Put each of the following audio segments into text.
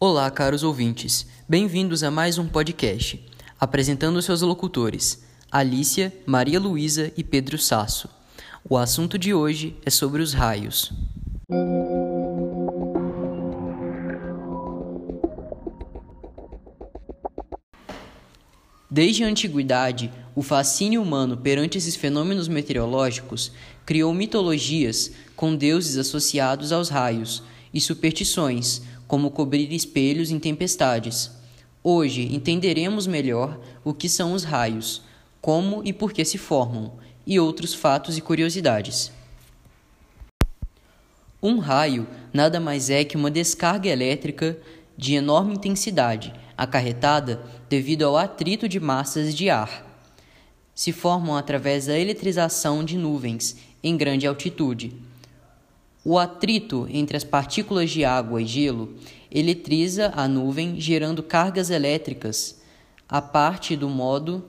Olá, caros ouvintes. Bem-vindos a mais um podcast, apresentando seus locutores, Alícia, Maria Luísa e Pedro Sasso. O assunto de hoje é sobre os raios. Desde a antiguidade, o fascínio humano perante esses fenômenos meteorológicos criou mitologias com deuses associados aos raios e superstições, como cobrir espelhos em tempestades. Hoje entenderemos melhor o que são os raios, como e por que se formam, e outros fatos e curiosidades. Um raio nada mais é que uma descarga elétrica de enorme intensidade, acarretada devido ao atrito de massas de ar. Se formam através da eletrização de nuvens em grande altitude o atrito entre as partículas de água e gelo eletriza a nuvem, gerando cargas elétricas, a parte do modo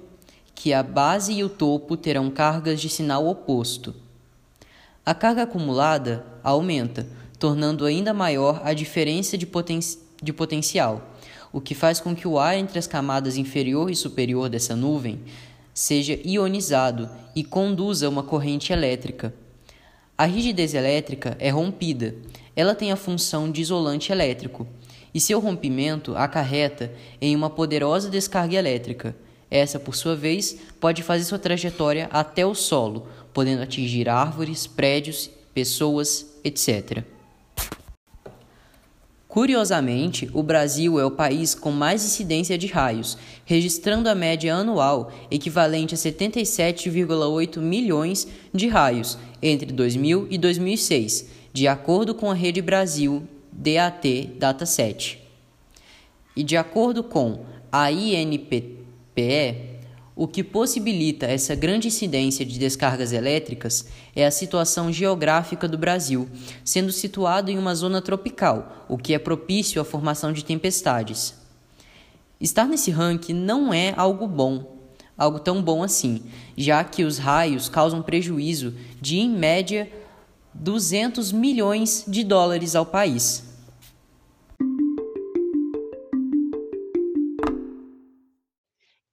que a base e o topo terão cargas de sinal oposto. A carga acumulada aumenta, tornando ainda maior a diferença de, poten de potencial, o que faz com que o ar entre as camadas inferior e superior dessa nuvem seja ionizado e conduza uma corrente elétrica. A rigidez elétrica é rompida. Ela tem a função de isolante elétrico, e seu rompimento acarreta em uma poderosa descarga elétrica. Essa, por sua vez, pode fazer sua trajetória até o solo, podendo atingir árvores, prédios, pessoas, etc. Curiosamente, o Brasil é o país com mais incidência de raios, registrando a média anual equivalente a 77,8 milhões de raios entre 2000 e 2006, de acordo com a Rede Brasil DAT Dataset. E de acordo com a INPPE, o que possibilita essa grande incidência de descargas elétricas é a situação geográfica do Brasil, sendo situado em uma zona tropical, o que é propício à formação de tempestades. Estar nesse ranking não é algo bom, algo tão bom assim, já que os raios causam prejuízo de, em média, 200 milhões de dólares ao país.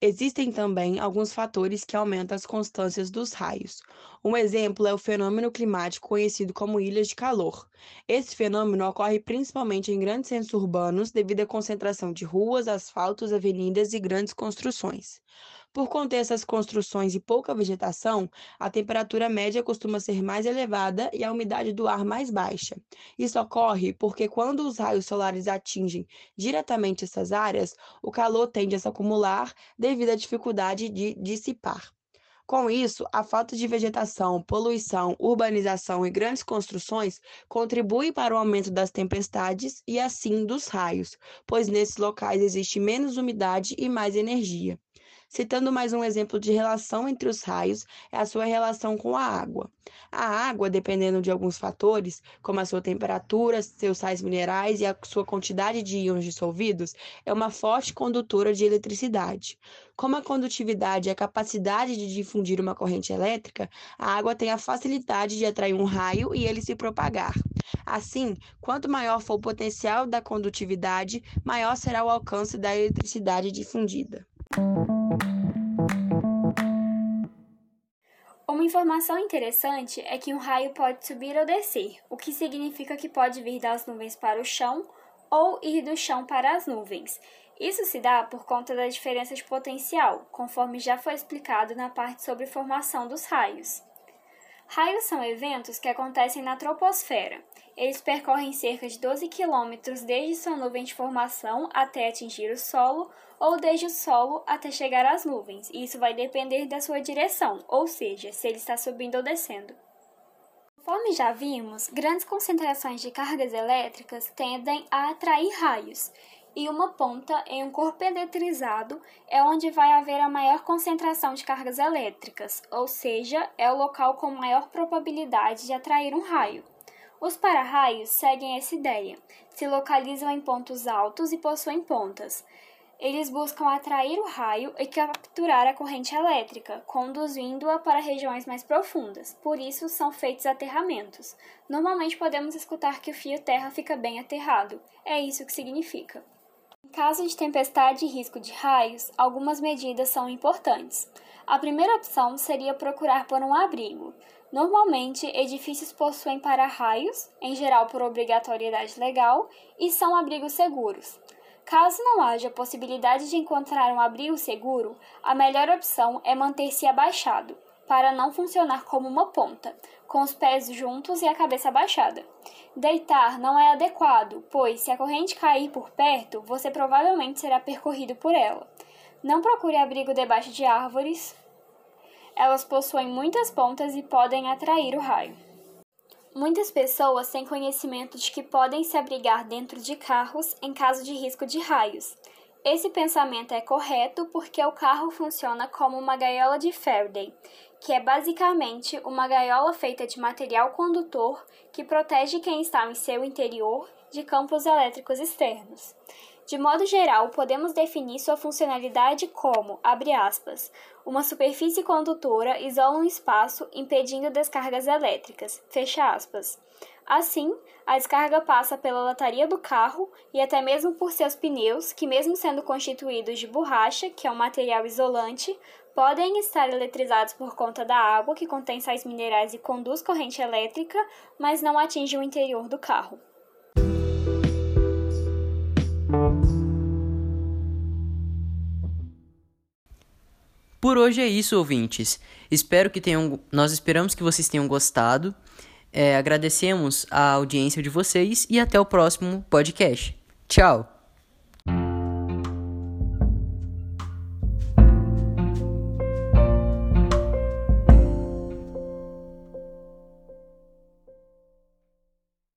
Existem também alguns fatores que aumentam as constâncias dos raios. Um exemplo é o fenômeno climático conhecido como ilhas de calor. Esse fenômeno ocorre principalmente em grandes centros urbanos devido à concentração de ruas, asfaltos, avenidas e grandes construções. Por conter essas construções e pouca vegetação, a temperatura média costuma ser mais elevada e a umidade do ar mais baixa. Isso ocorre porque, quando os raios solares atingem diretamente essas áreas, o calor tende a se acumular devido à dificuldade de dissipar. Com isso, a falta de vegetação, poluição, urbanização e grandes construções contribui para o aumento das tempestades e assim dos raios, pois nesses locais existe menos umidade e mais energia. Citando mais um exemplo de relação entre os raios, é a sua relação com a água. A água, dependendo de alguns fatores, como a sua temperatura, seus sais minerais e a sua quantidade de íons dissolvidos, é uma forte condutora de eletricidade. Como a condutividade é a capacidade de difundir uma corrente elétrica, a água tem a facilidade de atrair um raio e ele se propagar. Assim, quanto maior for o potencial da condutividade, maior será o alcance da eletricidade difundida. Uma informação interessante é que um raio pode subir ou descer, o que significa que pode vir das nuvens para o chão ou ir do chão para as nuvens. Isso se dá por conta da diferença de potencial, conforme já foi explicado na parte sobre formação dos raios. Raios são eventos que acontecem na troposfera. Eles percorrem cerca de 12 quilômetros desde sua nuvem de formação até atingir o solo ou desde o solo até chegar às nuvens. Isso vai depender da sua direção, ou seja, se ele está subindo ou descendo. Conforme já vimos, grandes concentrações de cargas elétricas tendem a atrair raios e uma ponta em um corpo eletrizado é onde vai haver a maior concentração de cargas elétricas, ou seja, é o local com maior probabilidade de atrair um raio. Os para-raios seguem essa ideia, se localizam em pontos altos e possuem pontas. Eles buscam atrair o raio e capturar a corrente elétrica, conduzindo-a para regiões mais profundas. Por isso, são feitos aterramentos. Normalmente podemos escutar que o fio terra fica bem aterrado. É isso que significa. Em caso de tempestade e risco de raios, algumas medidas são importantes. A primeira opção seria procurar por um abrigo. Normalmente, edifícios possuem para-raios, em geral por obrigatoriedade legal, e são abrigos seguros. Caso não haja possibilidade de encontrar um abrigo seguro, a melhor opção é manter-se abaixado, para não funcionar como uma ponta, com os pés juntos e a cabeça abaixada. Deitar não é adequado, pois se a corrente cair por perto, você provavelmente será percorrido por ela. Não procure abrigo debaixo de árvores. Elas possuem muitas pontas e podem atrair o raio. Muitas pessoas têm conhecimento de que podem se abrigar dentro de carros em caso de risco de raios. Esse pensamento é correto porque o carro funciona como uma gaiola de Faraday, que é basicamente uma gaiola feita de material condutor que protege quem está em seu interior de campos elétricos externos. De modo geral, podemos definir sua funcionalidade como, abre aspas, uma superfície condutora isola um espaço impedindo descargas elétricas, fecha aspas. Assim, a descarga passa pela lataria do carro e até mesmo por seus pneus, que mesmo sendo constituídos de borracha, que é um material isolante, podem estar eletrizados por conta da água que contém sais minerais e conduz corrente elétrica, mas não atinge o interior do carro. Por hoje é isso, ouvintes. Espero que tenham, nós esperamos que vocês tenham gostado. É, agradecemos a audiência de vocês e até o próximo podcast. Tchau!